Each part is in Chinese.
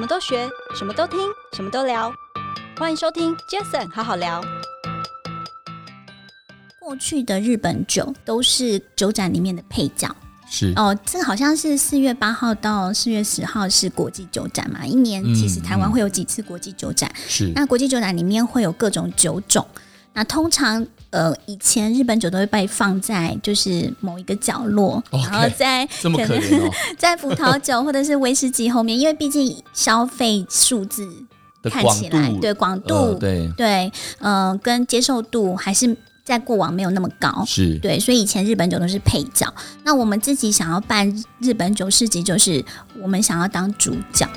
什么都学，什么都听，什么都聊。欢迎收听 Jason 好好聊。过去的日本酒都是酒展里面的配角。是哦，这好像是四月八号到四月十号是国际酒展嘛？一年其实台湾会有几次国际酒展？嗯嗯、是。那国际酒展里面会有各种酒种。那通常呃，以前日本酒都会被放在就是某一个角落，okay, 然后在可能、哦、在葡萄酒或者是威士忌后面，因为毕竟消费数字看起来对广度、呃、对对呃跟接受度还是。在过往没有那么高，是对，所以以前日本酒都是配角。那我们自己想要办日本酒市集，就是我们想要当主角。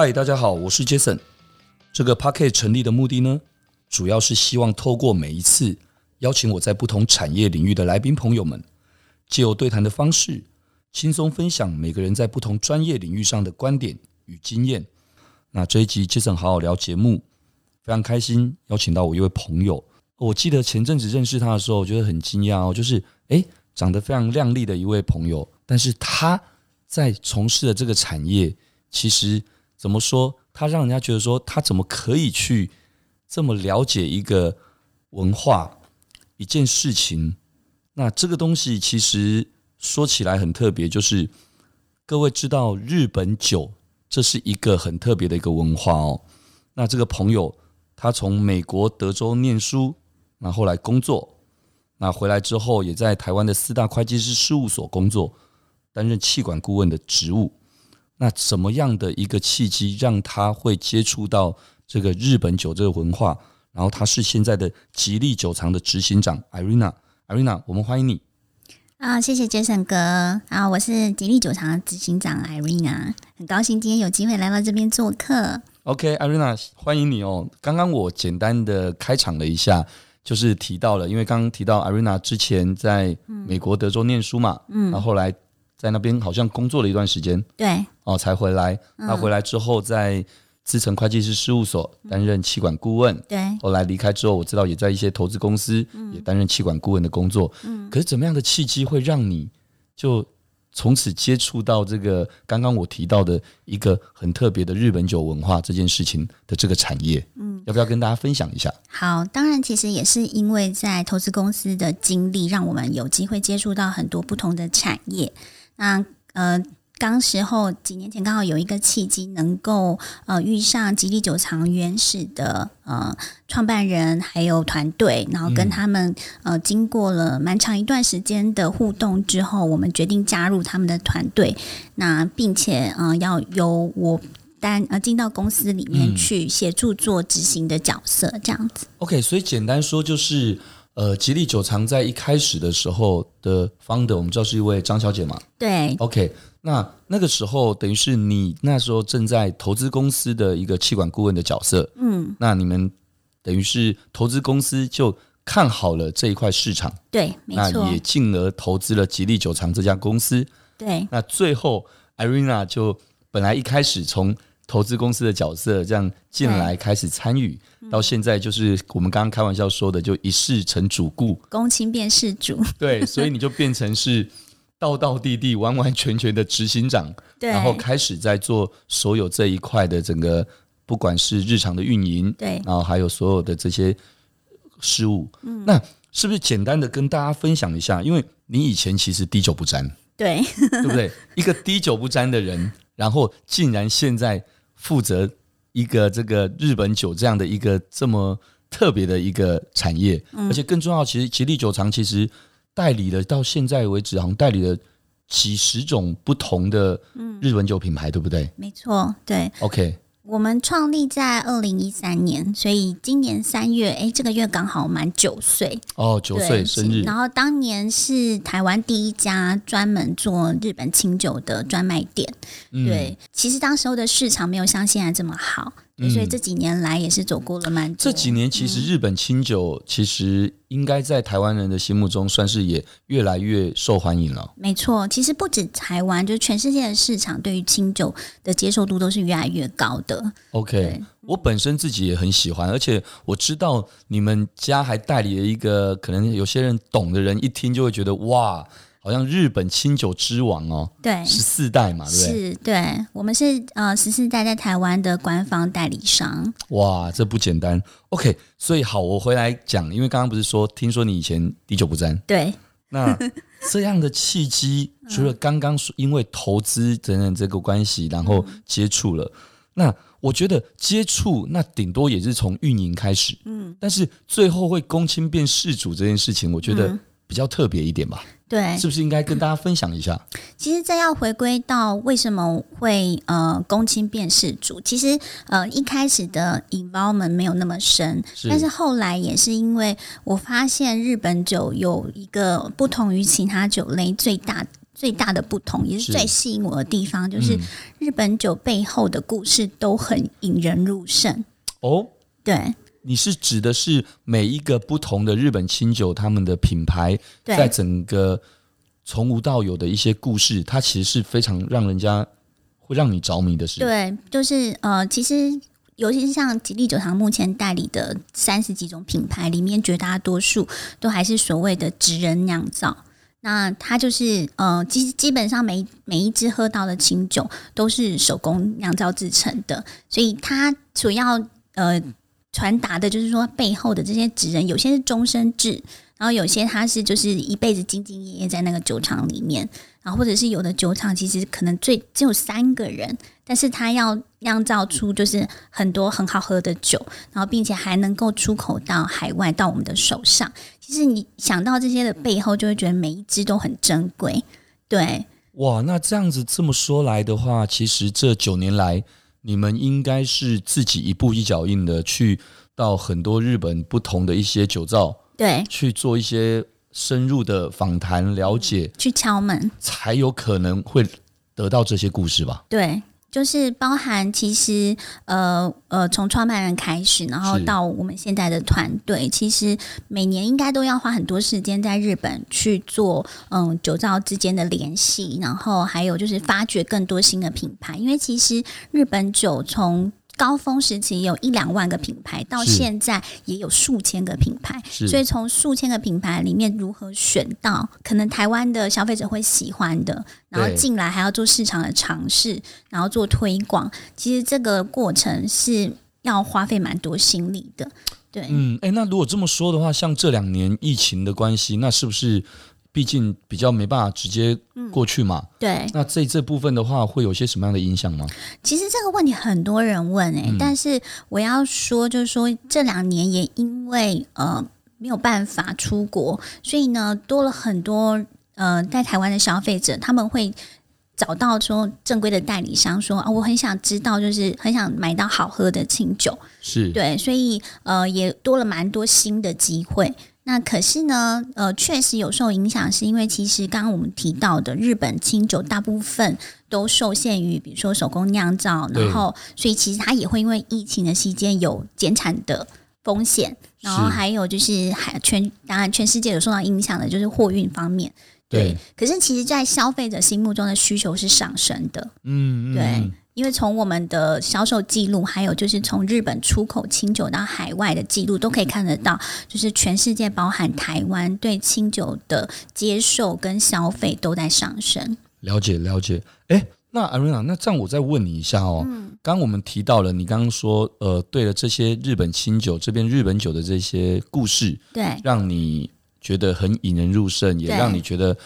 嗨，大家好，我是 Jason。这个 Podcast 成立的目的呢，主要是希望透过每一次邀请我在不同产业领域的来宾朋友们，借由对谈的方式。轻松分享每个人在不同专业领域上的观点与经验。那这一集杰森好好聊节目，非常开心邀请到我一位朋友。我记得前阵子认识他的时候，我觉得很惊讶哦，就是诶，长得非常靓丽的一位朋友，但是他在从事的这个产业，其实怎么说，他让人家觉得说他怎么可以去这么了解一个文化、一件事情？那这个东西其实。说起来很特别，就是各位知道日本酒，这是一个很特别的一个文化哦。那这个朋友他从美国德州念书，那后来工作，那回来之后也在台湾的四大会计师事务所工作，担任气管顾问的职务。那什么样的一个契机让他会接触到这个日本酒这个文化？然后他是现在的吉利酒厂的执行长 Irina，Irina，我们欢迎你。啊，谢谢杰森哥啊！我是吉利酒厂的执行长 Irina，很高兴今天有机会来到这边做客。OK，Irina，欢迎你哦。刚刚我简单的开场了一下，就是提到了，因为刚刚提到 Irina 之前在美国德州念书嘛，嗯，然后后来在那边好像工作了一段时间，对，哦，才回来。那回来之后在。资诚会计师事务所担任气管顾问，对。后来离开之后，我知道也在一些投资公司也担任气管顾问的工作。嗯。可是怎么样的契机会让你就从此接触到这个刚刚我提到的一个很特别的日本酒文化这件事情的这个产业？嗯。要不要跟大家分享一下？好，当然，其实也是因为在投资公司的经历，让我们有机会接触到很多不同的产业。那呃。当时候几年前刚好有一个契机，能够呃遇上吉利酒藏原始的呃创办人还有团队，然后跟他们呃经过了蛮长一段时间的互动之后，我们决定加入他们的团队，那并且呃要由我单呃进到公司里面去协助做执行的角色，这样子。OK，所以简单说就是。呃，吉利酒藏在一开始的时候的 founder，我们知道是一位张小姐嘛？对。OK，那那个时候等于是你那时候正在投资公司的一个气管顾问的角色。嗯。那你们等于是投资公司就看好了这一块市场。对，没错。那也进而投资了吉利酒厂这家公司。对。那最后，Irina 就本来一开始从投资公司的角色这样进来开始参与，到现在就是我们刚刚开玩笑说的，就一世成主顾，公卿变事主。对，所以你就变成是道道地地、完完全全的执行长，然后开始在做所有这一块的整个，不管是日常的运营，对，然后还有所有的这些事务。嗯，那是不是简单的跟大家分享一下？因为你以前其实滴酒不沾，对，对不对？一个滴酒不沾的人，然后竟然现在。负责一个这个日本酒这样的一个这么特别的一个产业，而且更重要，其实吉利酒厂其实代理了到现在为止，好像代理了几十种不同的日本酒品牌，对不对？没错，对。OK。我们创立在二零一三年，所以今年三月，哎，这个月刚好满九岁哦，九岁生日。然后当年是台湾第一家专门做日本清酒的专卖店。嗯、对，其实当时候的市场没有像现在这么好，嗯、所以这几年来也是走过了蛮多。这几年其实日本清酒其实应该在台湾人的心目中算是也越来越受欢迎了。没错，其实不止台湾，就是全世界的市场对于清酒的接受度都是越来越高的。OK，我本身自己也很喜欢，而且我知道你们家还代理了一个，可能有些人懂的人一听就会觉得哇。好像日本清酒之王哦，对，十四代嘛，对不对？是，对，我们是呃十四代在台湾的官方代理商。哇，这不简单。OK，所以好，我回来讲，因为刚刚不是说，听说你以前滴酒不沾，对，那这样的契机，除了刚刚说因为投资等等这个关系，然后接触了，嗯、那我觉得接触那顶多也是从运营开始，嗯，但是最后会公亲变事主这件事情，我觉得比较特别一点吧。对，是不是应该跟大家分享一下？其实这要回归到为什么会呃公亲变事主。其实呃一开始的 involvement 没有那么深，是但是后来也是因为我发现日本酒有一个不同于其他酒类最大最大的不同，也是最吸引我的地方，是就是日本酒背后的故事都很引人入胜。哦，对。你是指的是每一个不同的日本清酒，他们的品牌在整个从无到有的一些故事，它其实是非常让人家会让你着迷的事。对，就是呃，其实尤其是像吉利酒厂目前代理的三十几种品牌里面，绝大多数都还是所谓的职人酿造。那它就是呃，基基本上每每一支喝到的清酒都是手工酿造制成的，所以它主要呃。传达的就是说，背后的这些职人，有些是终身制，然后有些他是就是一辈子兢兢业业在那个酒厂里面，然后或者是有的酒厂其实可能最只有三个人，但是他要酿造出就是很多很好喝的酒，然后并且还能够出口到海外到我们的手上。其实你想到这些的背后，就会觉得每一支都很珍贵。对，哇，那这样子这么说来的话，其实这九年来。你们应该是自己一步一脚印的去到很多日本不同的一些酒造，对，去做一些深入的访谈了解，去敲门，才有可能会得到这些故事吧？对。就是包含其实呃呃从创办人开始，然后到我们现在的团队，其实每年应该都要花很多时间在日本去做嗯酒造之间的联系，然后还有就是发掘更多新的品牌，因为其实日本酒从高峰时期有一两万个品牌，到现在也有数千个品牌，所以从数千个品牌里面如何选到可能台湾的消费者会喜欢的，然后进来还要做市场的尝试，然后做推广，其实这个过程是要花费蛮多心力的。对，嗯，诶、欸，那如果这么说的话，像这两年疫情的关系，那是不是？毕竟比较没办法直接过去嘛，嗯、对。那这这部分的话，会有些什么样的影响吗？其实这个问题很多人问诶、欸，嗯、但是我要说，就是说这两年也因为呃没有办法出国，所以呢多了很多呃在台湾的消费者，他们会找到说正规的代理商，说啊，我很想知道，就是很想买到好喝的清酒，是对，所以呃也多了蛮多新的机会。那可是呢，呃，确实有受影响，是因为其实刚刚我们提到的日本清酒大部分都受限于，比如说手工酿造，然后所以其实它也会因为疫情的期间有减产的风险，然后还有就是还全当然全世界有受到影响的就是货运方面，对。可是其实，在消费者心目中的需求是上升的，嗯，对。因为从我们的销售记录，还有就是从日本出口清酒到海外的记录，都可以看得到，就是全世界包含台湾对清酒的接受跟消费都在上升。了解了解，哎，那 Irina，那这样我再问你一下哦，嗯，刚刚我们提到了，你刚刚说，呃，对了，这些日本清酒这边日本酒的这些故事，对，让你觉得很引人入胜，也让你觉得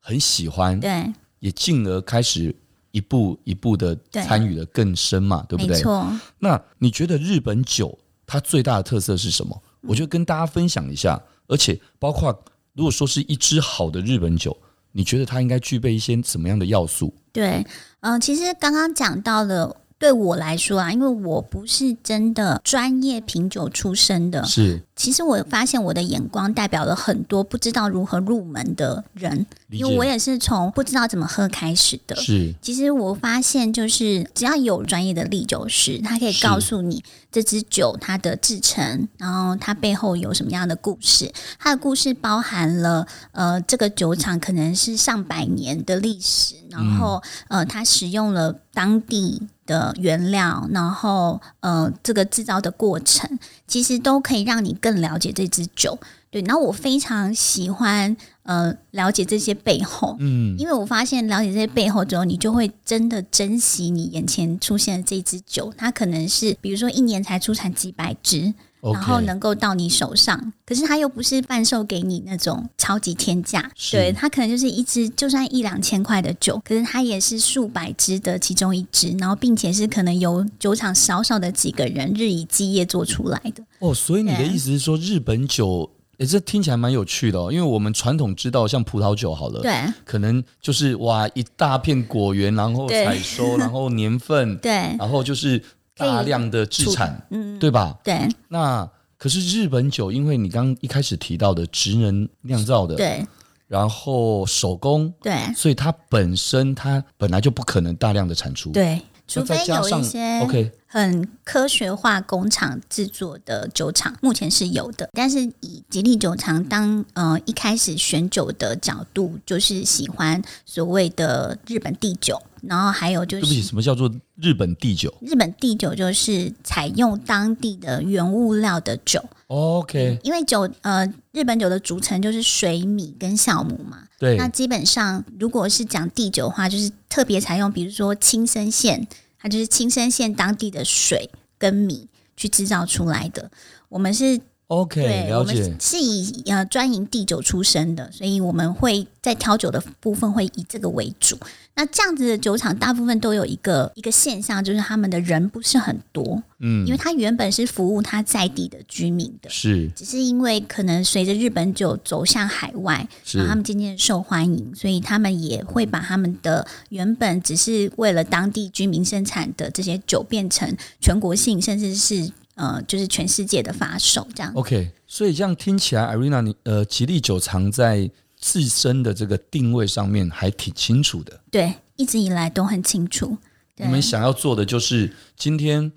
很喜欢，对，也进而开始。一步一步的参与的更深嘛，对，对不对？没错。那你觉得日本酒它最大的特色是什么？嗯、我就跟大家分享一下。而且包括如果说是一支好的日本酒，你觉得它应该具备一些什么样的要素？对，嗯、呃，其实刚刚讲到了对我来说啊，因为我不是真的专业品酒出身的，是。其实我发现我的眼光代表了很多不知道如何入门的人，因为我也是从不知道怎么喝开始的。是，其实我发现就是只要有专业的唎酒师，他可以告诉你这支酒它的制成，然后它背后有什么样的故事。它的故事包含了呃，这个酒厂可能是上百年的历史，然后呃，它使用了当地的原料，然后呃，这个制造的过程，其实都可以让你更了解这支酒。对，然后我非常喜欢呃了解这些背后，嗯，因为我发现了解这些背后之后，你就会真的珍惜你眼前出现的这支酒。它可能是比如说一年才出产几百支。然后能够到你手上，可是它又不是半售给你那种超级天价，对，它可能就是一支就算一两千块的酒，可是它也是数百支的其中一支，然后并且是可能由酒厂少少的几个人日以继夜做出来的。哦，所以你的意思是说，日本酒，诶，这听起来蛮有趣的哦，因为我们传统知道像葡萄酒好了，对，可能就是哇一大片果园，然后采收，然后年份，对，然后就是。大量的制产，嗯，对吧？对。那可是日本酒，因为你刚刚一开始提到的职能酿造的，对，然后手工，对，所以它本身它本来就不可能大量的产出，对，除非有一些 OK 很科学化工厂制作的酒厂，目前是有的。但是以吉利酒厂当呃一开始选酒的角度，就是喜欢所谓的日本地酒。然后还有就是，对不起，什么叫做日本地酒？日本地酒就是采用当地的原物料的酒。OK，因为酒呃，日本酒的组成就是水、米跟酵母嘛。对。那基本上，如果是讲地酒的话，就是特别采用，比如说青森县，它就是青森县当地的水跟米去制造出来的。我们是。OK，对，了解。我们是以呃专营地酒出身的，所以我们会在挑酒的部分会以这个为主。那这样子的酒厂大部分都有一个一个现象，就是他们的人不是很多，嗯，因为他原本是服务他在地的居民的，是，只是因为可能随着日本酒走向海外，是，然后他们渐渐受欢迎，所以他们也会把他们的原本只是为了当地居民生产的这些酒变成全国性，甚至是。呃，就是全世界的发售这样。OK，所以这样听起来，Irina，你呃，吉利酒厂在自身的这个定位上面还挺清楚的。对，一直以来都很清楚。你们想要做的就是，今天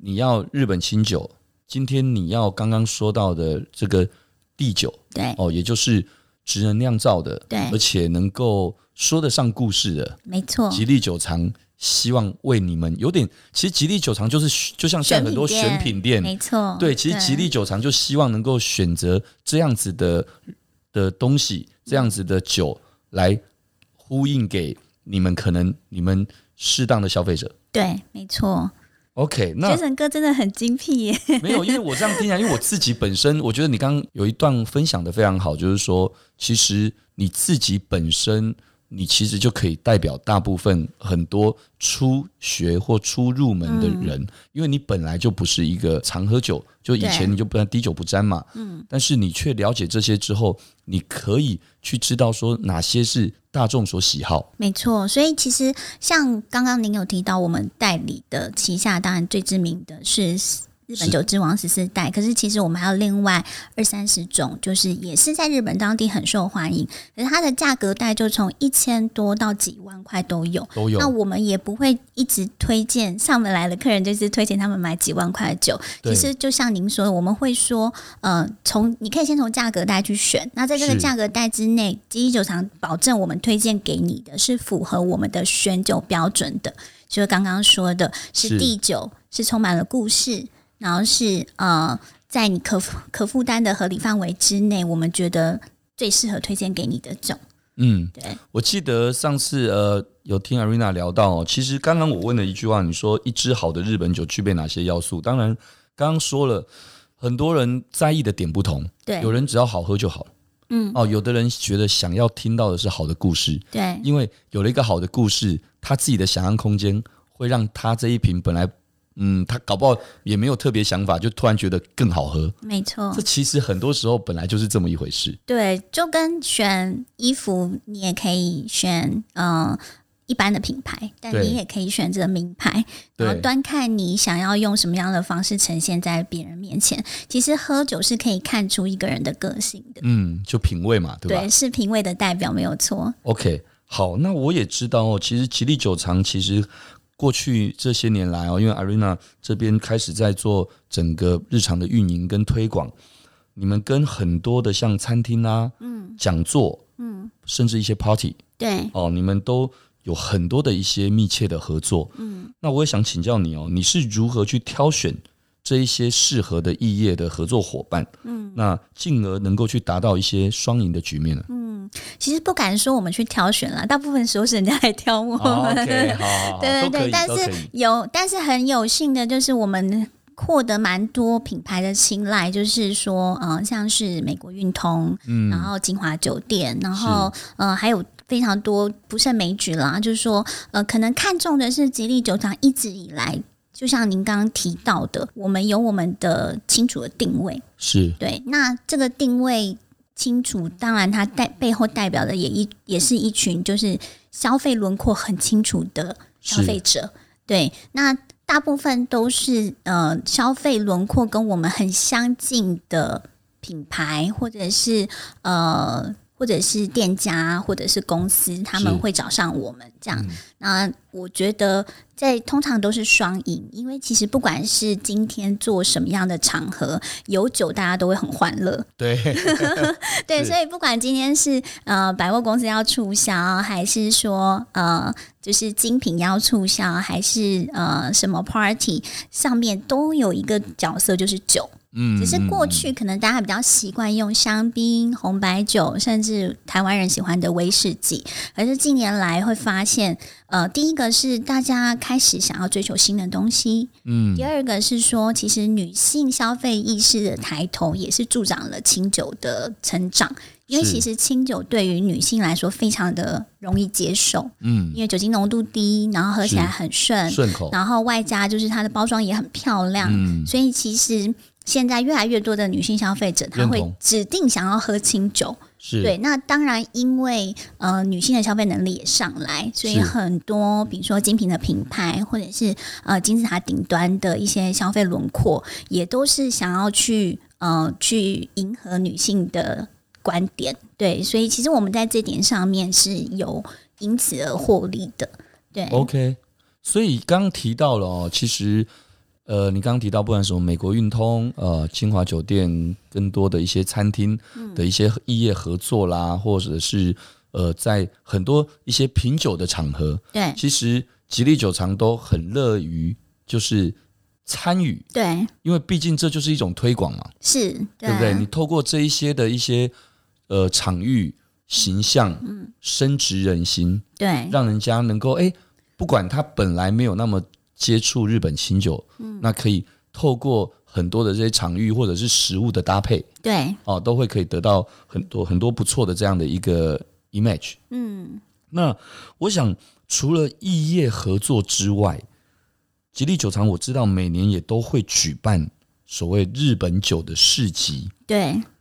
你要日本清酒，今天你要刚刚说到的这个地酒，对，哦，也就是职人酿造的，对，而且能够说得上故事的，没错，吉利酒厂。希望为你们有点，其实吉利酒厂就是就像现在很多选品店，没错，对，其实吉利酒厂就希望能够选择这样子的的东西，这样子的酒来呼应给你们，可能你们适当的消费者。对，没错。OK，那杰森哥真的很精辟耶。没有，因为我这样听起来，因为我自己本身，我觉得你刚刚有一段分享的非常好，就是说，其实你自己本身。你其实就可以代表大部分很多初学或初入门的人，嗯，因为你本来就不是一个常喝酒，就以前你就不能滴酒不沾嘛。嗯，但是你却了解这些之后，你可以去知道说哪些是大众所喜好。没错，所以其实像刚刚您有提到，我们代理的旗下当然最知名的是。日本酒之王十四代，可是其实我们还有另外二三十种，就是也是在日本当地很受欢迎，可是它的价格带就从一千多到几万块都有，都有。那我们也不会一直推荐上门来的客人，就是推荐他们买几万块的酒。其实就像您说的，我们会说，呃，从你可以先从价格带去选，那在这个价格带之内，基一酒厂保证我们推荐给你的是符合我们的选酒标准的，就是刚刚说的是地酒，是充满了故事。然后是呃，在你可可负担的合理范围之内，我们觉得最适合推荐给你的酒。嗯，对。我记得上次呃有听 Arena 聊到，其实刚刚我问了一句话，你说一支好的日本酒具备哪些要素？当然，刚刚说了很多人在意的点不同，对，有人只要好喝就好，嗯，哦，有的人觉得想要听到的是好的故事，对，因为有了一个好的故事，他自己的想象空间会让他这一瓶本来。嗯，他搞不好也没有特别想法，就突然觉得更好喝。没错，这其实很多时候本来就是这么一回事。对，就跟选衣服，你也可以选，嗯、呃，一般的品牌，但你也可以选择名牌，然后端看你想要用什么样的方式呈现在别人面前。其实喝酒是可以看出一个人的个性的，嗯，就品味嘛，对吧？对，是品味的代表，没有错。OK，好，那我也知道哦，其实吉利酒厂其实过去这些年来哦，因为 Arena 这边开始在做整个日常的运营跟推广，你们跟很多的像餐厅啊、嗯、讲座、嗯，甚至一些 party 对，哦，你们都有很多的一些密切的合作。嗯，那我也想请教你哦，你是如何去挑选这一些适合的异业的合作伙伴？嗯，那进而能够去达到一些双赢的局面呢？嗯，其实不敢说我们去挑选了，大部分时候是人家来挑我们。对对对，但是有，但是很有幸的就是我们获得蛮多品牌的青睐，就是说，呃，像是美国运通，嗯，然后金华酒店，然后呃，还有。非常多不胜枚举啦，就是说，呃，可能看中的是吉利酒厂一直以来，就像您刚刚提到的，我们有我们的清楚的定位，是对。那这个定位清楚，当然它代背后代表的也一也是一群就是消费轮廓很清楚的消费者，对。那大部分都是呃消费轮廓跟我们很相近的品牌，或者是呃。或者是店家，或者是公司，他们会找上我们这样。嗯、那我觉得在通常都是双赢，因为其实不管是今天做什么样的场合，有酒大家都会很欢乐。对，对，所以不管今天是呃百货公司要促销，还是说呃就是精品要促销，还是呃什么 party 上面都有一个角色，就是酒。嗯，只是过去可能大家比较习惯用香槟、红白酒，甚至台湾人喜欢的威士忌。可是近年来会发现，呃，第一个是大家开始想要追求新的东西，嗯，第二个是说，其实女性消费意识的抬头也是助长了清酒的成长。因为其实清酒对于女性来说非常的容易接受，嗯，因为酒精浓度低，然后喝起来很顺，顺口，然后外加就是它的包装也很漂亮，嗯，所以其实。现在越来越多的女性消费者，她会指定想要喝清酒，是对。那当然，因为呃女性的消费能力也上来，所以很多比如说精品的品牌，或者是呃金字塔顶端的一些消费轮廓，也都是想要去呃去迎合女性的观点。对，所以其实我们在这点上面是有因此而获利的。对，OK。所以刚刚提到了哦，其实。呃，你刚刚提到，不管什么美国运通、呃，清华酒店，更多的一些餐厅的一些异业合作啦，嗯、或者是呃，在很多一些品酒的场合，对，其实吉利酒厂都很乐于就是参与，对，因为毕竟这就是一种推广嘛，是对，对不对？你透过这一些的一些呃场域形象，嗯，深植人心，对，让人家能够哎，不管他本来没有那么。接触日本清酒，嗯，那可以透过很多的这些场域或者是食物的搭配，对，哦，都会可以得到很多很多不错的这样的一个 image。嗯，那我想除了异业合作之外，吉利酒厂我知道每年也都会举办所谓日本酒的市集。对，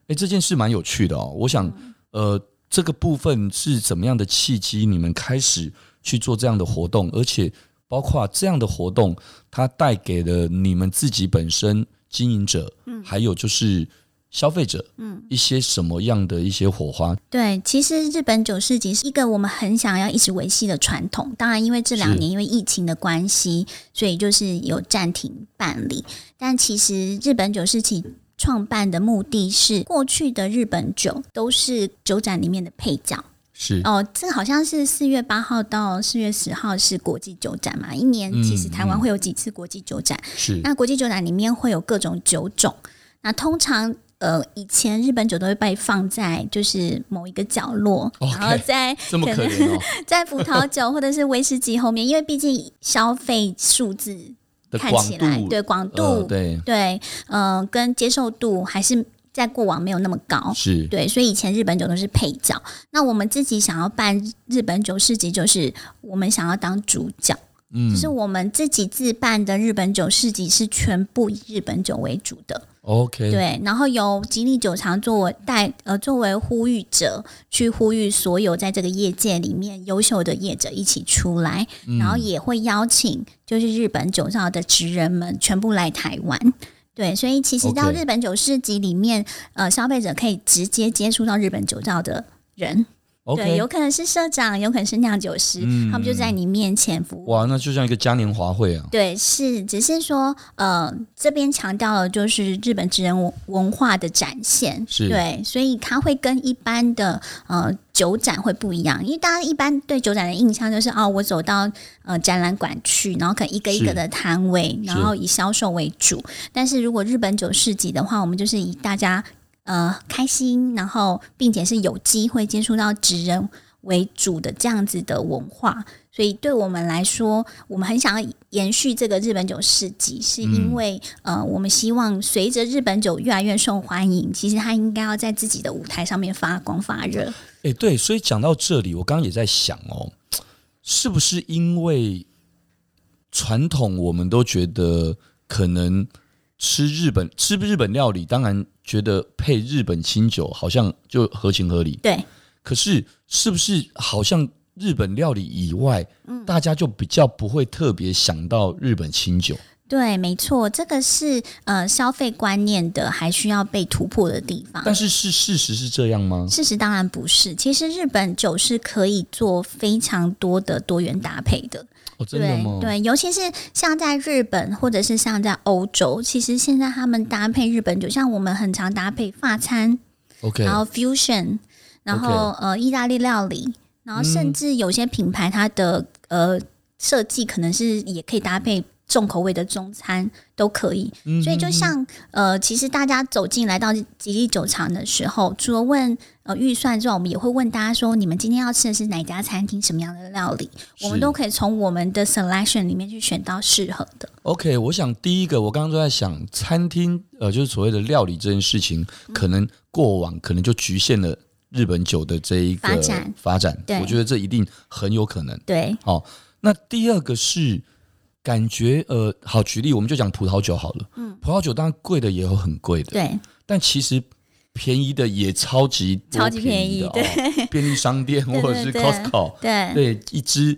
哎，这件事蛮有趣的哦。我想，呃，这个部分是怎么样的契机，你们开始去做这样的活动，而且。包括这样的活动，它带给了你们自己本身经营者，嗯，还有就是消费者，嗯，一些什么样的一些火花？对，其实日本酒市集是一个我们很想要一直维系的传统。当然，因为这两年因为疫情的关系，所以就是有暂停办理。但其实日本酒市集创办的目的是，过去的日本酒都是酒展里面的配角。是哦，这好像是四月八号到四月十号是国际酒展嘛？一年其实台湾会有几次国际酒展？是、嗯嗯、那国际酒展里面会有各种酒种。那通常呃，以前日本酒都会被放在就是某一个角落，okay, 然后在 可能哦，在葡萄酒或者是威士忌后面，因为毕竟消费数字看起来对广度、呃、对对呃，跟接受度还是。在过往没有那么高，是对，所以以前日本酒都是配角。那我们自己想要办日本酒市集，就是我们想要当主角，嗯，就是我们自己自办的日本酒市集是全部以日本酒为主的。OK，对，然后由吉利酒厂作为带呃作为呼吁者，去呼吁所有在这个业界里面优秀的业者一起出来，嗯、然后也会邀请就是日本酒造的职人们全部来台湾。对，所以其实到日本酒市集里面呃，消费者可以直接接触到日本酒造的人。对，有可能是社长，有可能是酿酒师，嗯、他们就在你面前服务。哇，那就像一个嘉年华会啊。对，是，只是说，呃，这边强调的就是日本职人文化的展现，是对，所以它会跟一般的呃酒展会不一样，因为大家一般对酒展的印象就是哦，我走到呃展览馆去，然后可能一个一个的摊位，然后以销售为主。但是如果日本酒市集的话，我们就是以大家。呃，开心，然后并且是有机会接触到职人为主的这样子的文化，所以对我们来说，我们很想要延续这个日本酒市集，是因为、嗯、呃，我们希望随着日本酒越来越受欢迎，其实它应该要在自己的舞台上面发光发热。哎，对，所以讲到这里，我刚刚也在想哦，是不是因为传统我们都觉得可能。吃日本吃日本料理，当然觉得配日本清酒好像就合情合理。对，可是是不是好像日本料理以外，嗯，大家就比较不会特别想到日本清酒？对，没错，这个是呃消费观念的还需要被突破的地方。但是是事实是这样吗？事实当然不是。其实日本酒是可以做非常多的多元搭配的。哦，真的吗？对，对，尤其是像在日本或者是像在欧洲，其实现在他们搭配日本酒，像我们很常搭配法餐，OK，然后 fusion，然后.呃意大利料理，然后甚至有些品牌它的、嗯、呃设计可能是也可以搭配。重口味的中餐都可以，所以就像呃，其实大家走进来到吉利酒厂的时候，除了问呃预算之外，我们也会问大家说，你们今天要吃的是哪家餐厅，什么样的料理，我们都可以从我们的 selection 里面去选到适合的。OK，我想第一个，我刚刚都在想，餐厅呃，就是所谓的料理这件事情，可能过往可能就局限了日本酒的这一个发展，发展，对，我觉得这一定很有可能。对，好，那第二个是。感觉呃，好，举例我们就讲葡萄酒好了。嗯，葡萄酒当然贵的也有很贵的，对。但其实便宜的也超级超级便宜的，对。便利商店 或者是 Costco，对对，一支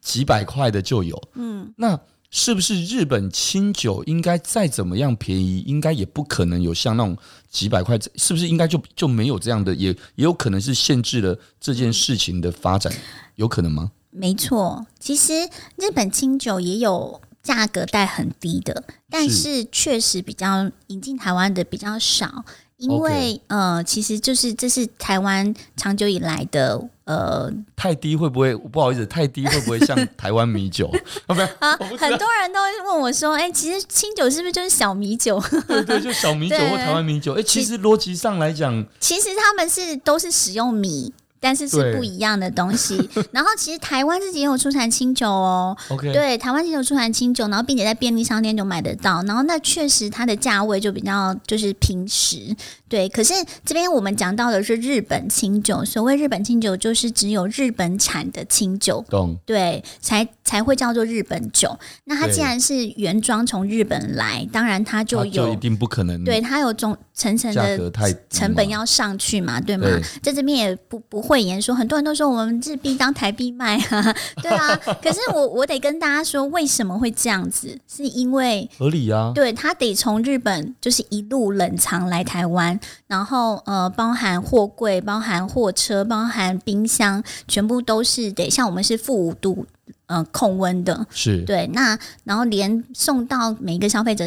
几百块的就有。嗯，那是不是日本清酒应该再怎么样便宜，应该也不可能有像那种几百块，是不是应该就就没有这样的？也也有可能是限制了这件事情的发展，有可能吗？没错，其实日本清酒也有价格带很低的，但是确实比较引进台湾的比较少，因为呃，其实就是这是台湾长久以来的呃，太低会不会不好意思？太低会不会像台湾米酒？啊，很多人都会问我说，哎，其实清酒是不是就是小米酒？对对，就小米酒或台湾米酒。哎，其实逻辑上来讲，其实他们是都是使用米。但是是不一样的东西。然后其实台湾自己也有出产清酒哦。对，台湾自己有出产清酒，然后并且在便利商店就买得到。然后那确实它的价位就比较就是平实。对，可是这边我们讲到的是日本清酒。所谓日本清酒，就是只有日本产的清酒，懂对，才才会叫做日本酒。那它既然是原装从日本来，对当然它就有就一定不可能，对，它有种层层的成本要上去嘛，对吗？对在这边也不不会言说，很多人都说我们日币当台币卖啊，对啊。可是我我得跟大家说，为什么会这样子？是因为合理啊，对，它得从日本就是一路冷藏来台湾。然后呃，包含货柜、包含货车、包含冰箱，全部都是得像我们是负五度呃控温的，是对。那然后连送到每一个消费者，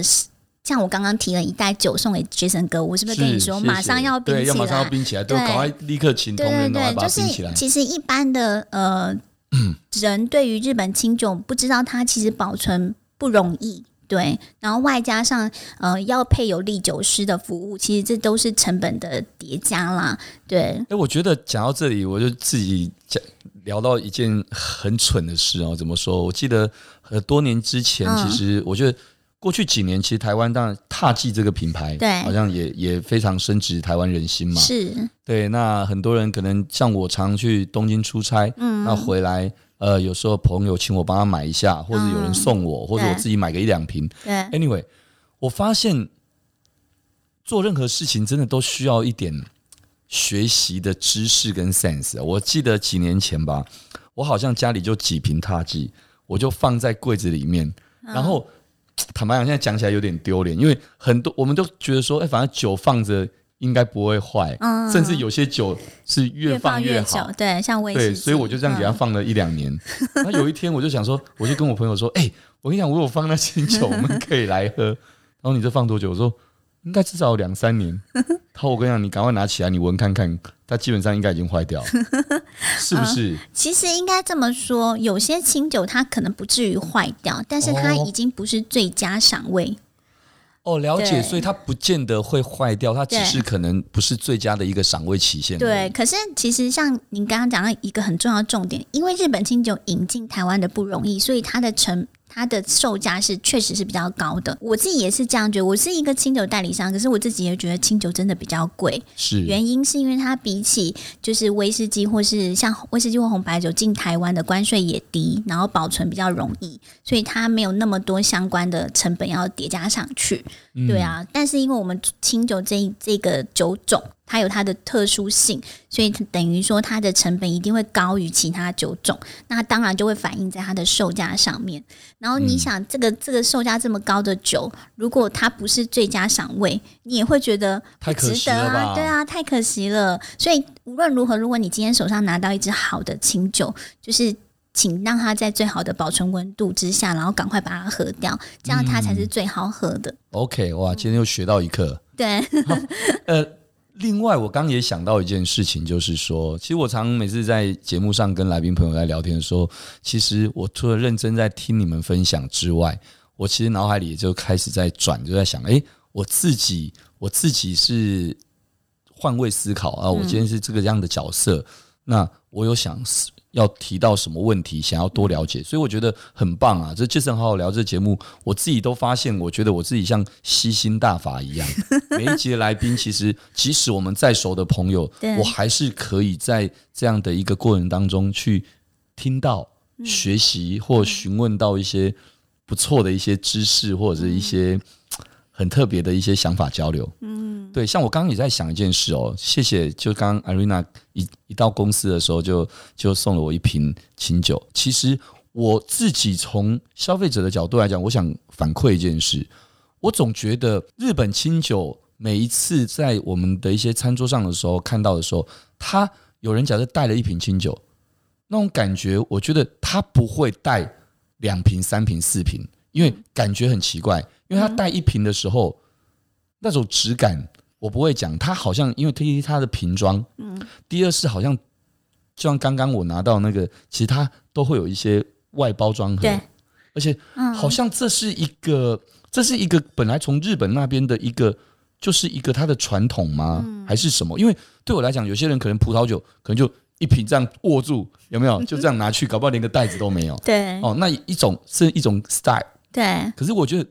像我刚刚提了一袋酒送给 Jason 哥，我是不是跟你说马上要冰起来？对，要马上要冰起来，对，赶快立刻请同仁把它冰起来。就是其实一般的呃、嗯、人对于日本清酒不知道它其实保存不容易。对，然后外加上呃要配有唎酒师的服务，其实这都是成本的叠加啦。对，哎，我觉得讲到这里，我就自己讲聊到一件很蠢的事哦。怎么说？我记得很多年之前，其实我觉得过去几年，其实台湾当然踏迹这个品牌，对，好像也也非常深植台湾人心嘛。是，对。那很多人可能像我常去东京出差，嗯，那回来。呃，有时候朋友请我帮他买一下，或者有人送我，嗯、或者我自己买个一两瓶。对，anyway，我发现做任何事情真的都需要一点学习的知识跟 sense。我记得几年前吧，我好像家里就几瓶獭祭，我就放在柜子里面，嗯、然后 坦白讲，现在讲起来有点丢脸，因为很多我们都觉得说，哎，反正酒放着。应该不会坏，嗯、甚至有些酒是越放越好。越越久，对，像威士忌。对，所以我就这样给他放了一两年。那、嗯、有一天我就想说，我就跟我朋友说：“哎、欸，我跟你讲，我有放那清酒，我们可以来喝。”然后你这放多久？我说：“应该至少两三年。”他说：“我跟你讲，你赶快拿起来，你闻看看，它基本上应该已经坏掉了，是不是？”嗯、其实应该这么说，有些清酒它可能不至于坏掉，但是它已经不是最佳赏味。哦，了解，所以它不见得会坏掉，它只是可能不是最佳的一个赏味期限。对，可是其实像您刚刚讲到一个很重要的重点，因为日本清酒引进台湾的不容易，所以它的成。它的售价是确实是比较高的，我自己也是这样觉得。我是一个清酒代理商，可是我自己也觉得清酒真的比较贵。是原因是因为它比起就是威士忌或是像威士忌或红白酒进台湾的关税也低，然后保存比较容易，所以它没有那么多相关的成本要叠加上去。嗯、对啊，但是因为我们清酒这这个酒种。它有它的特殊性，所以等于说它的成本一定会高于其他酒种，那当然就会反映在它的售价上面。然后你想，这个、嗯、这个售价这么高的酒，如果它不是最佳赏味，你也会觉得不值得啊，对啊，太可惜了。所以无论如何，如果你今天手上拿到一支好的清酒，就是请让它在最好的保存温度之下，然后赶快把它喝掉，这样它才是最好喝的。嗯、OK，哇，今天又学到一课。对，呃。另外，我刚也想到一件事情，就是说，其实我常每次在节目上跟来宾朋友在聊天的时候，其实我除了认真在听你们分享之外，我其实脑海里就开始在转，就在想，哎，我自己，我自己是换位思考啊，我今天是这个样的角色，那我有想。要提到什么问题，想要多了解，所以我觉得很棒啊！这杰森好好聊这节目，我自己都发现，我觉得我自己像吸星大法一样，每一集的来宾，其实即使我们再熟的朋友，我还是可以在这样的一个过程当中去听到、学习或询问到一些不错的一些知识，或者是一些。很特别的一些想法交流，嗯，对，像我刚刚也在想一件事哦，谢谢，就刚刚 Irina 一一到公司的时候就就送了我一瓶清酒。其实我自己从消费者的角度来讲，我想反馈一件事，我总觉得日本清酒每一次在我们的一些餐桌上的时候看到的时候，他有人假设带了一瓶清酒，那种感觉，我觉得他不会带两瓶、三瓶、四瓶，因为感觉很奇怪。因为它带一瓶的时候，那种质感我不会讲，它好像因为第一它的瓶装，嗯，第二是好像就像刚刚我拿到那个，其实它都会有一些外包装盒，而且好像这是一个，这是一个本来从日本那边的一个，就是一个它的传统吗？还是什么？因为对我来讲，有些人可能葡萄酒可能就一瓶这样握住，有没有？就这样拿去，搞不好连个袋子都没有。对，哦，那一种是一种 style，对。可是我觉得。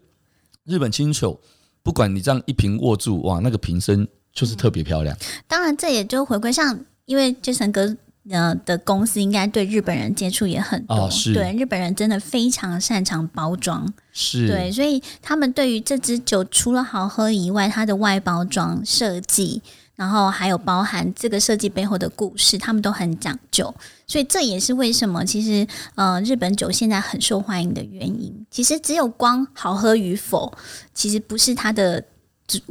日本清酒，不管你这样一瓶握住，哇，那个瓶身就是特别漂亮。嗯、当然，这也就回归像，因为俊成哥呃的公司应该对日本人接触也很多，哦、是对日本人真的非常擅长包装，是对，所以他们对于这支酒除了好喝以外，它的外包装设计。然后还有包含这个设计背后的故事，他们都很讲究，所以这也是为什么其实呃日本酒现在很受欢迎的原因。其实只有光好喝与否，其实不是它的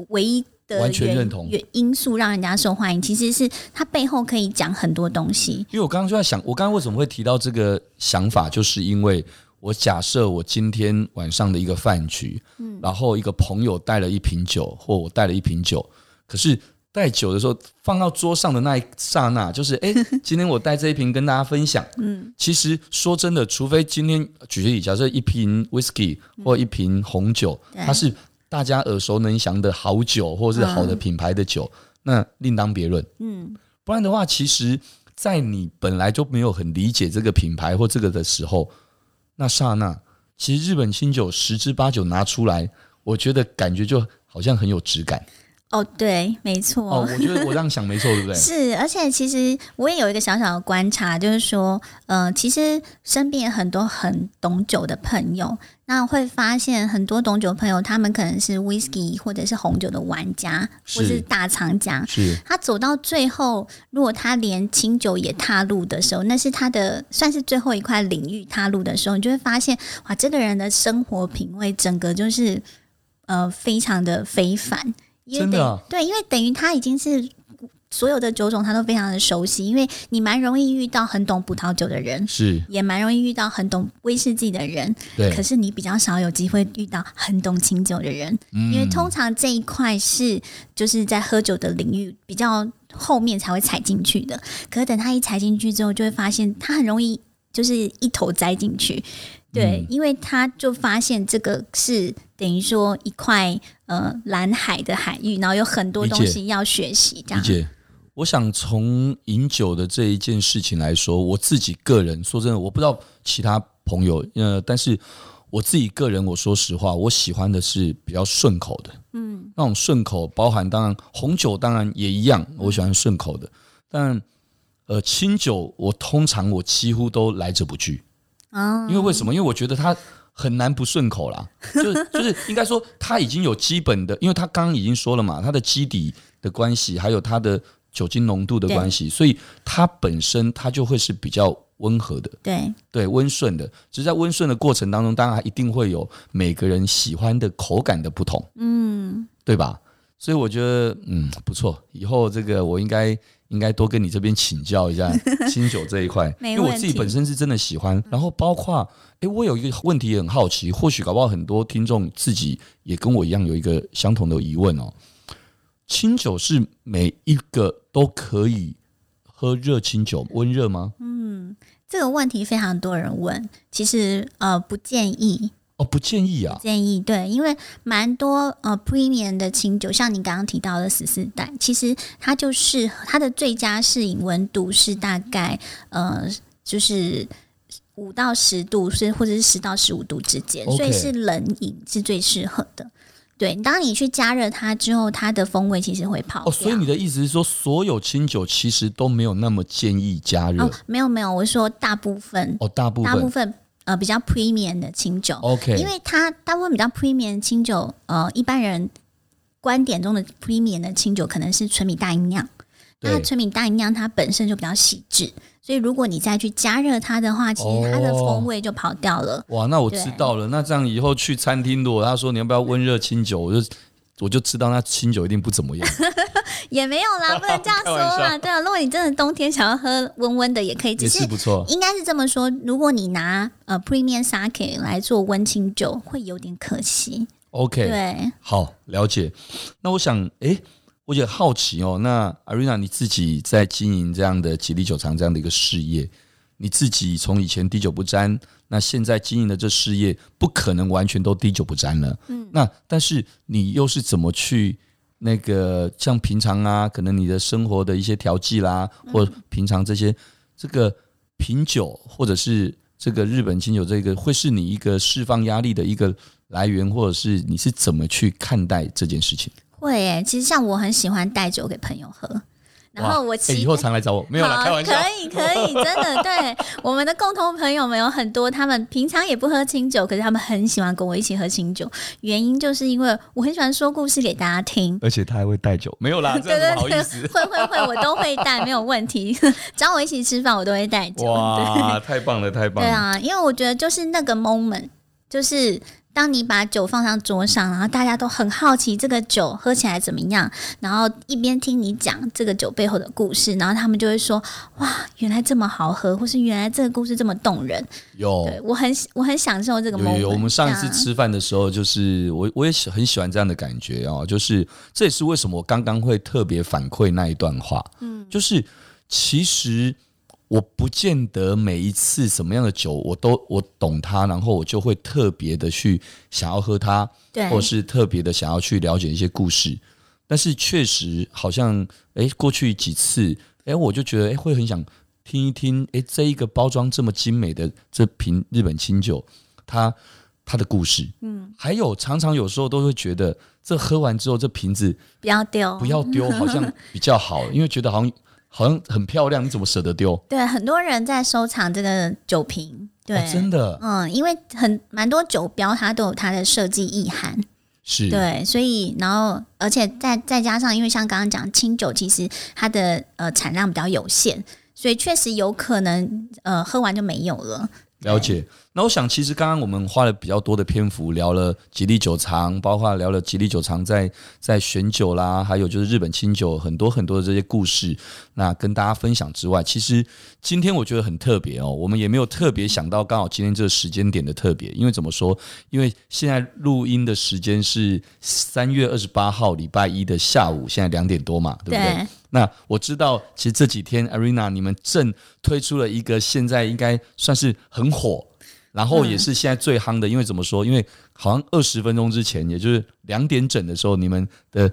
唯一的完全认同因素让人家受欢迎，其实是它背后可以讲很多东西。因为我刚刚就在想，我刚刚为什么会提到这个想法，就是因为我假设我今天晚上的一个饭局，嗯，然后一个朋友带了一瓶酒，或我带了一瓶酒，可是。带酒的时候，放到桌上的那一刹那，就是哎，今天我带这一瓶跟大家分享。嗯，其实说真的，除非今天举例，假设一瓶 whisky 或一瓶红酒，它是大家耳熟能详的好酒，或者是好的品牌的酒，那另当别论。嗯，不然的话，其实，在你本来就没有很理解这个品牌或这个的时候，那刹那，其实日本清酒十之八九拿出来，我觉得感觉就好像很有质感。哦，对，没错。哦，我觉得我这样想没错，对不对？是，而且其实我也有一个小小的观察，就是说，呃，其实身边很多很懂酒的朋友，那会发现很多懂酒朋友，他们可能是 whisky 或者是红酒的玩家，或是大藏家。是。他走到最后，如果他连清酒也踏入的时候，那是他的算是最后一块领域踏入的时候，你就会发现，哇，这个人的生活品味整个就是呃非常的非凡。真的、啊、对，因为等于他已经是所有的酒种，他都非常的熟悉。因为你蛮容易遇到很懂葡萄酒的人，是也蛮容易遇到很懂威士忌的人。对，可是你比较少有机会遇到很懂清酒的人，嗯、因为通常这一块是就是在喝酒的领域比较后面才会踩进去的。可是等他一踩进去之后，就会发现他很容易就是一头栽进去。对，因为他就发现这个是等于说一块呃蓝海的海域，然后有很多东西要学习。这样，理解。我想从饮酒的这一件事情来说，我自己个人说真的，我不知道其他朋友，呃，但是我自己个人，我说实话，我喜欢的是比较顺口的，嗯，那种顺口包含当然红酒当然也一样，我喜欢顺口的，但呃清酒我通常我几乎都来者不拒。啊。因为为什么？因为我觉得它很难不顺口啦，就就是应该说它已经有基本的，因为它刚刚已经说了嘛，它的基底的关系，还有它的酒精浓度的关系，所以它本身它就会是比较温和的，对对，温顺的。只是在温顺的过程当中，当然一定会有每个人喜欢的口感的不同，嗯，对吧？所以我觉得嗯不错，以后这个我应该。应该多跟你这边请教一下 清酒这一块，因为我自己本身是真的喜欢。然后包括，诶，我有一个问题也很好奇，或许搞不好很多听众自己也跟我一样有一个相同的疑问哦。清酒是每一个都可以喝热清酒温热吗？嗯，这个问题非常多人问，其实呃不建议。哦，不建议啊！建议对，因为蛮多呃 premium 的清酒，像你刚刚提到的十四代，其实它就是它的最佳适饮温度是大概呃就是五到十度，是或者是十到十五度之间.所以是冷饮是最适合的。对，当你去加热它之后，它的风味其实会跑。哦，所以你的意思是说，所有清酒其实都没有那么建议加热？哦，没有没有，我说大部分哦，大部分大部分。呃，比较 premium 的清酒，OK，因为它大部分比较 premium 清酒，呃，一般人观点中的 premium 的清酒可能是纯米大吟酿，那纯米大吟酿它本身就比较细致，所以如果你再去加热它的话，其实它的风味就跑掉了。哇，那我知道了，那这样以后去餐厅，如果他说你要不要温热清酒，我就。我就知道那清酒一定不怎么样，也没有啦，不能这样 说啦。对啊，如果你真的冬天想要喝温温的，也可以，只是不错。应该是这么说，如果你拿呃 Premium Sake 来做温清酒，会有点可惜。OK，对，好了解。那我想，哎，我也好奇哦。那 Irina 你自己在经营这样的吉利酒厂这样的一个事业，你自己从以前滴酒不沾。那现在经营的这事业不可能完全都滴酒不沾了，嗯，那但是你又是怎么去那个像平常啊，可能你的生活的一些调剂啦，或平常这些这个品酒或者是这个日本清酒这个，会是你一个释放压力的一个来源，或者是你是怎么去看待这件事情？会耶，其实像我很喜欢带酒给朋友喝。然后我以后常来找我，没有啦，开玩笑。可以可以，真的对我们的共同朋友们有很多，他们平常也不喝清酒，可是他们很喜欢跟我一起喝清酒。原因就是因为我很喜欢说故事给大家听，而且他还会带酒，没有啦，对对对，会会会，我都会带，没有问题。找我一起吃饭，我都会带酒。哇，太棒了，太棒了。对啊，因为我觉得就是那个 moment，就是。当你把酒放上桌上，然后大家都很好奇这个酒喝起来怎么样，然后一边听你讲这个酒背后的故事，然后他们就会说：“哇，原来这么好喝，或是原来这个故事这么动人。”有，我很我很享受这个 moment。有，有，我们上一次吃饭的时候，就是我我也很喜欢这样的感觉哦，就是这也是为什么我刚刚会特别反馈那一段话，嗯，就是其实。我不见得每一次什么样的酒我都我懂它，然后我就会特别的去想要喝它，对，或是特别的想要去了解一些故事。但是确实好像，哎，过去几次，哎，我就觉得，哎，会很想听一听，哎，这一个包装这么精美的这瓶日本清酒，它它的故事，嗯，还有常常有时候都会觉得，这喝完之后这瓶子不要丢，不要丢，好像比较好，因为觉得好像好像很漂亮，你怎么舍得丢？对，很多人在收藏这个酒瓶，对，哦、真的，嗯，因为很蛮多酒标它都有它的设计意涵，是。对，所以然后而且再再加上，因为像刚刚讲清酒，其实它的呃产量比较有限，所以确实有可能呃喝完就没有了。了解，那我想其实刚刚我们花了比较多的篇幅聊了吉利酒藏，包括聊了吉利酒藏在在选酒啦，还有就是日本清酒很多很多的这些故事，那跟大家分享之外，其实今天我觉得很特别哦，我们也没有特别想到刚好今天这个时间点的特别，因为怎么说？因为现在录音的时间是三月二十八号礼拜一的下午，现在两点多嘛，对不对？对那我知道，其实这几天 Arena 你们正推出了一个现在应该算是很火，然后也是现在最夯的，因为怎么说？因为好像二十分钟之前，也就是两点整的时候，你们的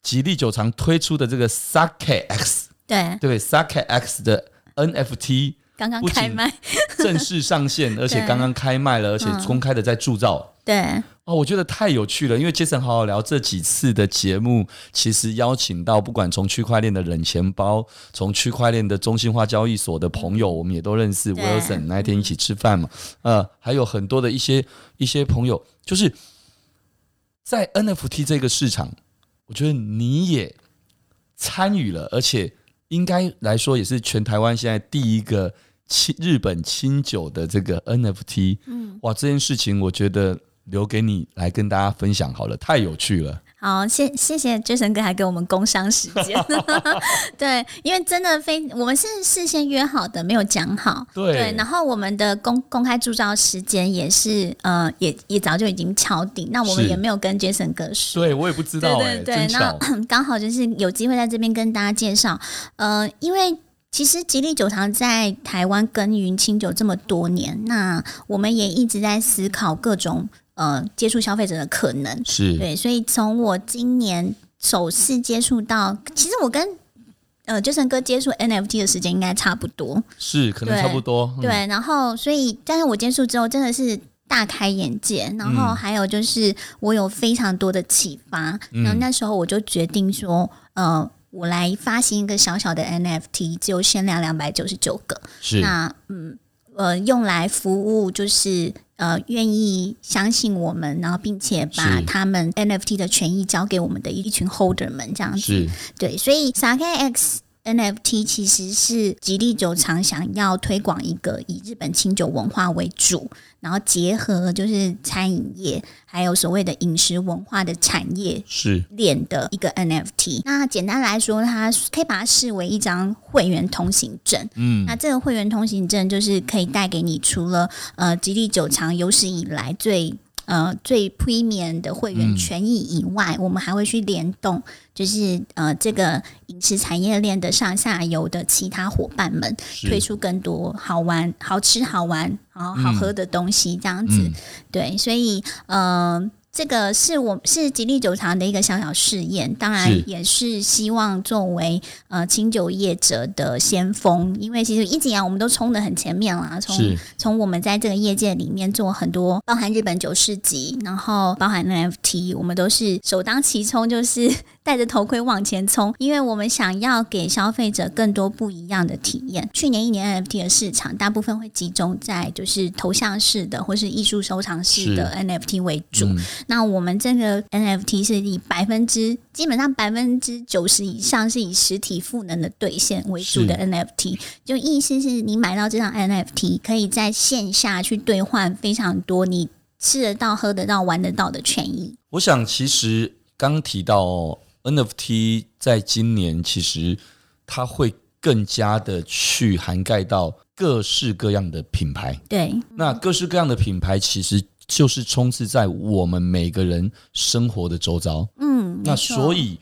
吉利酒厂推出的这个 Sake X，对。对，Sake X 的 NFT 刚刚开卖，正式上线，而且刚刚开卖了，而且公开的在铸造，对。哦，我觉得太有趣了，因为 Jason 好好聊这几次的节目，其实邀请到不管从区块链的冷钱包，从区块链的中心化交易所的朋友，我们也都认识 Wilson，那一天一起吃饭嘛，呃，还有很多的一些一些朋友，就是在 NFT 这个市场，我觉得你也参与了，而且应该来说也是全台湾现在第一个清日本清酒的这个 NFT，嗯，哇，这件事情我觉得。留给你来跟大家分享好了，太有趣了。好，谢谢谢 Jason 哥还给我们工商时间。对，因为真的非我们是事先约好的，没有讲好。对，对，然后我们的公公开铸造时间也是呃，也也早就已经敲定。那我们也没有跟 Jason 哥说。对，我也不知道、欸。对对对，那刚好就是有机会在这边跟大家介绍。呃，因为其实吉利酒藏在台湾耕耘清酒这么多年，那我们也一直在思考各种。呃，接触消费者的可能。是。对，所以从我今年首次接触到，其实我跟呃 Jason 哥接触 NFT 的时间应该差不多，是可能差不多。对，然后所以，但是我接触之后真的是大开眼界，然后还有就是我有非常多的启发，嗯、然后那时候我就决定说，呃，我来发行一个小小的 NFT，只有限量两百九十九个，是。那嗯呃用来服务就是。呃，愿意相信我们，然后并且把他们 NFT 的权益交给我们的一群 holder 们，这样子，是对。所以 Sake X NFT 其实是吉利酒厂想要推广一个以日本清酒文化为主。然后结合就是餐饮业，还有所谓的饮食文化的产业是链的一个 NFT。那简单来说，它可以把它视为一张会员通行证。嗯，那这个会员通行证就是可以带给你除了呃吉利酒厂有史以来最呃最 premium 的会员权益以外，嗯、我们还会去联动。就是呃，这个饮食产业链的上下游的其他伙伴们推出更多好玩、好吃、好玩、然后好喝的东西，这样子，对，所以呃。这个是我是吉利酒厂的一个小小试验，当然也是希望作为呃清酒业者的先锋，因为其实一直以来我们都冲的很前面啦，从从我们在这个业界里面做很多，包含日本酒市集，然后包含 NFT，我们都是首当其冲，就是戴着头盔往前冲，因为我们想要给消费者更多不一样的体验。去年一年 NFT 的市场大部分会集中在就是头像式的或是艺术收藏式的 NFT 为主。嗯那我们这个 NFT 是以百分之基本上百分之九十以上是以实体赋能的兑现为主的 NFT，就意思是你买到这张 NFT 可以在线下去兑换非常多你吃得到、喝得到、玩得到的权益。我想，其实刚提到 NFT，在今年其实它会更加的去涵盖到各式各样的品牌。对，那各式各样的品牌其实。就是充斥在我们每个人生活的周遭，嗯，那所以，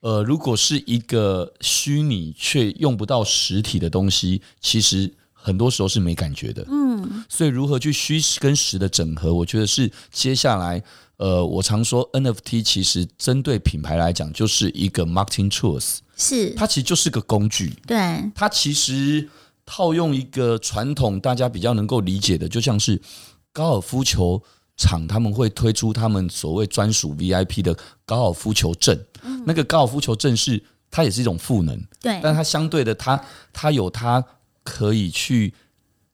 呃，如果是一个虚拟却用不到实体的东西，其实很多时候是没感觉的，嗯，所以如何去虚跟实的整合，我觉得是接下来，呃，我常说 NFT 其实针对品牌来讲就是一个 marketing tools，是。它其实就是个工具，对，它其实套用一个传统大家比较能够理解的，就像是。高尔夫球场他们会推出他们所谓专属 VIP 的高尔夫球证，嗯、那个高尔夫球证是它也是一种赋能，对，但它相对的，它它有它可以去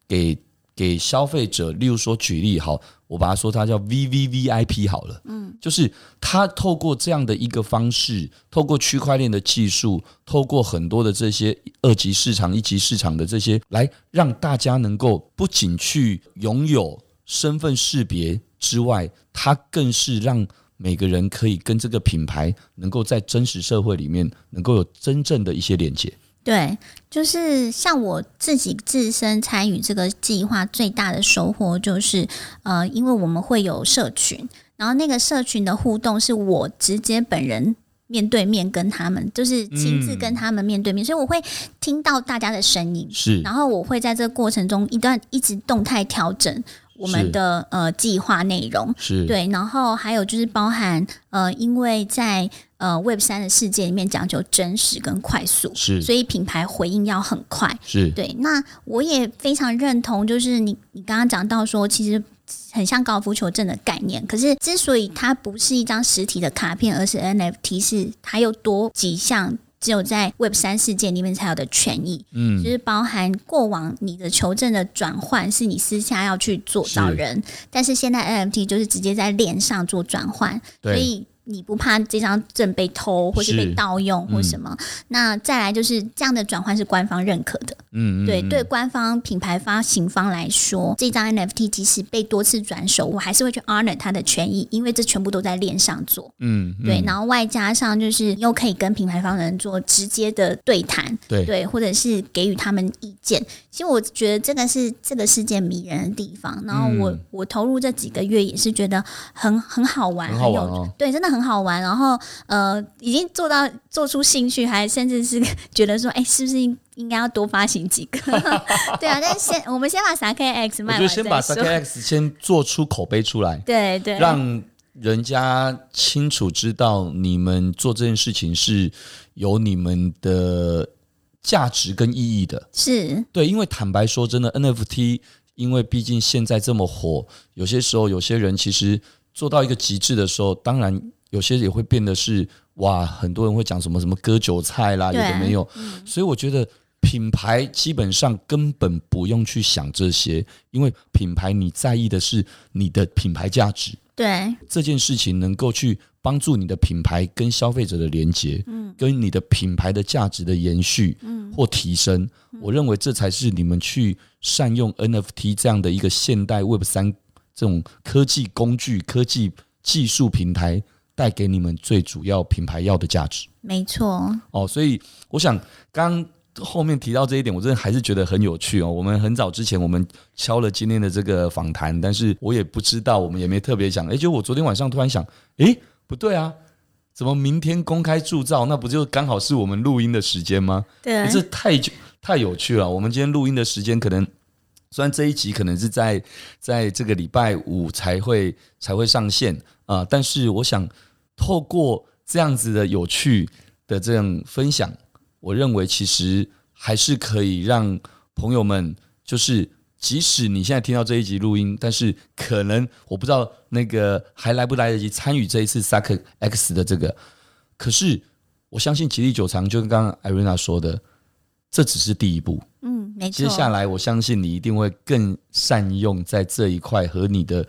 给给消费者，例如说举例好，我把它说它叫 VVVIP 好了，嗯，就是它透过这样的一个方式，透过区块链的技术，透过很多的这些二级市场、一级市场的这些，来让大家能够不仅去拥有身份识别。之外，它更是让每个人可以跟这个品牌能够在真实社会里面能够有真正的一些连接。对，就是像我自己自身参与这个计划，最大的收获就是，呃，因为我们会有社群，然后那个社群的互动是我直接本人面对面跟他们，就是亲自跟他们面对面，嗯、所以我会听到大家的声音，是，然后我会在这个过程中一段一直动态调整。我们的呃计划内容是对，然后还有就是包含呃，因为在呃 Web 三的世界里面讲究真实跟快速，是，所以品牌回应要很快，是对。那我也非常认同，就是你你刚刚讲到说，其实很像高尔夫球证的概念，可是之所以它不是一张实体的卡片，而是 NFT，是它又多几项。只有在 Web 三世界里面才有的权益，嗯，就是包含过往你的求证的转换是你私下要去做到人，但是现在 NFT 就是直接在链上做转换，所以。你不怕这张证被偷，或是被盗用，或什么？嗯、那再来就是这样的转换是官方认可的。嗯，对，对，官方品牌发行方来说，这张 NFT 即使被多次转手，我还是会去 honor 它的权益，因为这全部都在链上做。嗯，嗯对，然后外加上就是又可以跟品牌方人做直接的对谈，对对，或者是给予他们意见。其实我觉得这个是这个世界迷人的地方。然后我、嗯、我投入这几个月也是觉得很很好玩，很好玩哦。对，真的。很好玩，然后呃，已经做到做出兴趣，还甚至是 觉得说，哎，是不是应该要多发行几个？对啊，但是先我们先把 SakeX 卖完，我觉得先把 SakeX 先做出口碑出来，对对，让人家清楚知道你们做这件事情是有你们的价值跟意义的。是对，因为坦白说，真的 NFT，因为毕竟现在这么火，有些时候有些人其实做到一个极致的时候，当然。有些也会变得是哇，很多人会讲什么什么割韭菜啦，有的没有，嗯、所以我觉得品牌基本上根本不用去想这些，因为品牌你在意的是你的品牌价值，对。这件事情能够去帮助你的品牌跟消费者的连接，嗯，跟你的品牌的价值的延续，嗯，或提升，嗯、我认为这才是你们去善用 NFT 这样的一个现代 Web 三这种科技工具、科技技术平台。带给你们最主要品牌要的价值，没错。哦，所以我想刚后面提到这一点，我真的还是觉得很有趣哦。我们很早之前我们敲了今天的这个访谈，但是我也不知道，我们也没特别讲。哎，就我昨天晚上突然想，哎，不对啊，怎么明天公开铸造？那不就刚好是我们录音的时间吗？对，这太太有趣了。我们今天录音的时间可能。虽然这一集可能是在在这个礼拜五才会才会上线啊、呃，但是我想透过这样子的有趣的这样分享，我认为其实还是可以让朋友们，就是即使你现在听到这一集录音，但是可能我不知道那个还来不来得及参与这一次 SakeX 的这个，可是我相信吉利久长就跟刚刚 Irina 说的，这只是第一步。嗯，没错。接下来，我相信你一定会更善用在这一块，和你的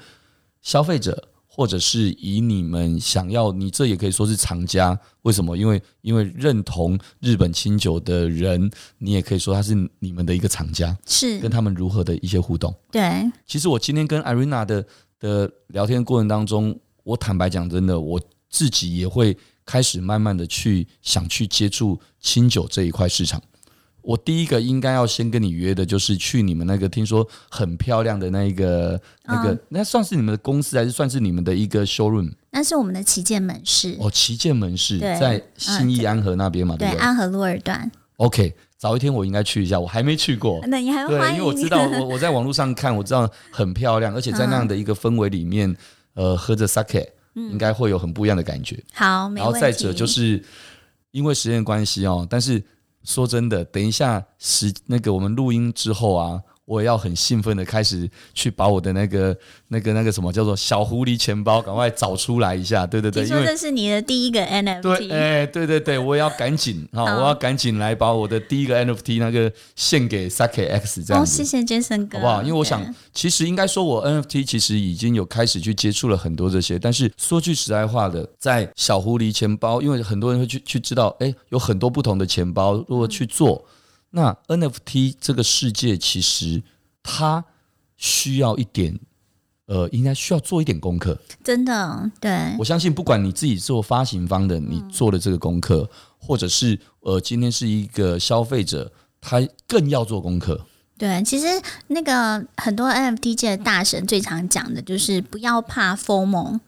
消费者，或者是以你们想要，你这也可以说是藏家。为什么？因为因为认同日本清酒的人，你也可以说他是你们的一个藏家。是跟他们如何的一些互动。对，其实我今天跟 Irina 的的聊天过程当中，我坦白讲，真的我自己也会开始慢慢的去想去接触清酒这一块市场。我第一个应该要先跟你约的，就是去你们那个听说很漂亮的那一个那个，那算是你们的公司还是算是你们的一个 showroom？那是我们的旗舰门市哦，旗舰门市在信义安和那边嘛，对不对？安和路二段。OK，早一天我应该去一下，我还没去过。那你还对，因为我知道我我在网络上看，我知道很漂亮，而且在那样的一个氛围里面，呃，喝着 sake 应该会有很不一样的感觉。好，然后再者就是因为时间关系哦，但是。说真的，等一下时那个我们录音之后啊，我也要很兴奋的开始去把我的那个、那个、那个什么叫做小狐狸钱包赶快找出来一下，对对对，听说这是你的第一个 NFT，对，哎、欸，对对对，我也要赶紧 啊，我要赶紧来把我的第一个 NFT 那个献给 Sake X 这样子。哦，谢谢 Jason 哥，好不好？因为我想，其实应该说，我 NFT 其实已经有开始去接触了很多这些，但是说句实在话的，在小狐狸钱包，因为很多人会去去知道，哎，有很多不同的钱包，如果去做。嗯那 NFT 这个世界其实它需要一点，呃，应该需要做一点功课。真的，对。我相信，不管你自己做发行方的，你做了这个功课，嗯、或者是呃，今天是一个消费者，他更要做功课。对，其实那个很多 NFT 界的大神最常讲的就是不要怕 FOMO，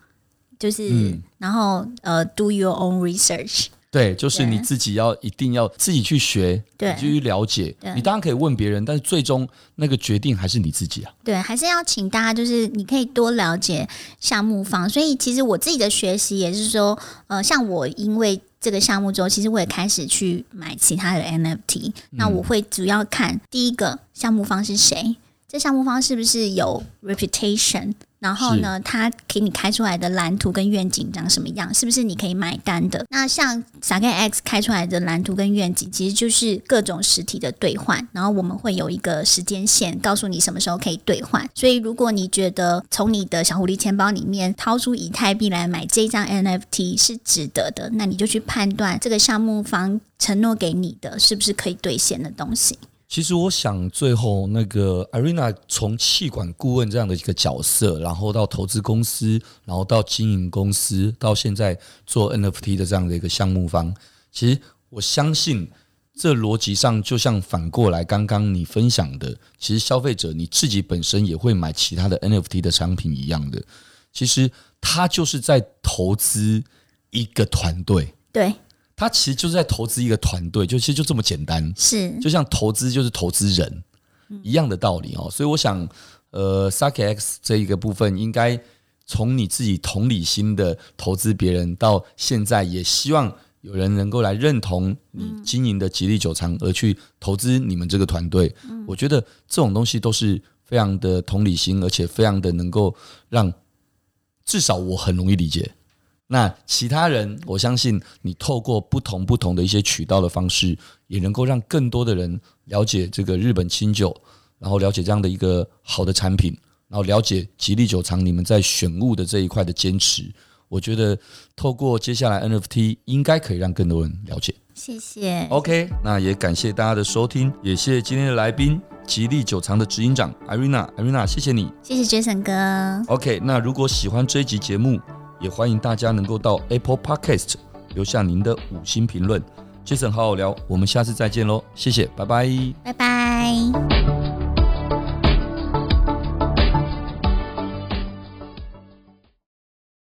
就是、嗯、然后呃，do your own research。对，就是你自己要一定要自己去学，对，去了解。你当然可以问别人，但是最终那个决定还是你自己啊。对，还是要请大家，就是你可以多了解项目方。所以其实我自己的学习也是说，呃，像我因为这个项目之后，其实我也开始去买其他的 NFT。那我会主要看第一个项目方是谁，这项目方是不是有 reputation。然后呢，他给你开出来的蓝图跟愿景长什么样？是不是你可以买单的？那像 Sake X 开出来的蓝图跟愿景，其实就是各种实体的兑换。然后我们会有一个时间线，告诉你什么时候可以兑换。所以如果你觉得从你的小狐狸钱包里面掏出以太币来买这张 NFT 是值得的，那你就去判断这个项目方承诺给你的是不是可以兑现的东西。其实我想，最后那个 Irina 从气管顾问这样的一个角色，然后到投资公司，然后到经营公司，到现在做 NFT 的这样的一个项目方，其实我相信这逻辑上就像反过来，刚刚你分享的，其实消费者你自己本身也会买其他的 NFT 的商品一样的，其实他就是在投资一个团队。对。他其实就是在投资一个团队，就其实就这么简单，是就像投资就是投资人一样的道理哦。所以我想，呃，Sake X 这一个部分，应该从你自己同理心的投资别人，到现在也希望有人能够来认同你经营的吉利酒厂，而去投资你们这个团队。我觉得这种东西都是非常的同理心，而且非常的能够让至少我很容易理解。那其他人，我相信你透过不同不同的一些渠道的方式，也能够让更多的人了解这个日本清酒，然后了解这样的一个好的产品，然后了解吉利酒藏你们在选物的这一块的坚持。我觉得透过接下来 NFT，应该可以让更多人了解。谢谢。OK，那也感谢大家的收听，也谢谢今天的来宾，吉利酒藏的执行长 Irina，Irina，谢谢你。谢谢 Jason 哥。OK，那如果喜欢这一集节目，也欢迎大家能够到 Apple Podcast 留下您的五星评论。Jason 好好聊，我们下次再见喽，谢谢，拜拜，拜拜。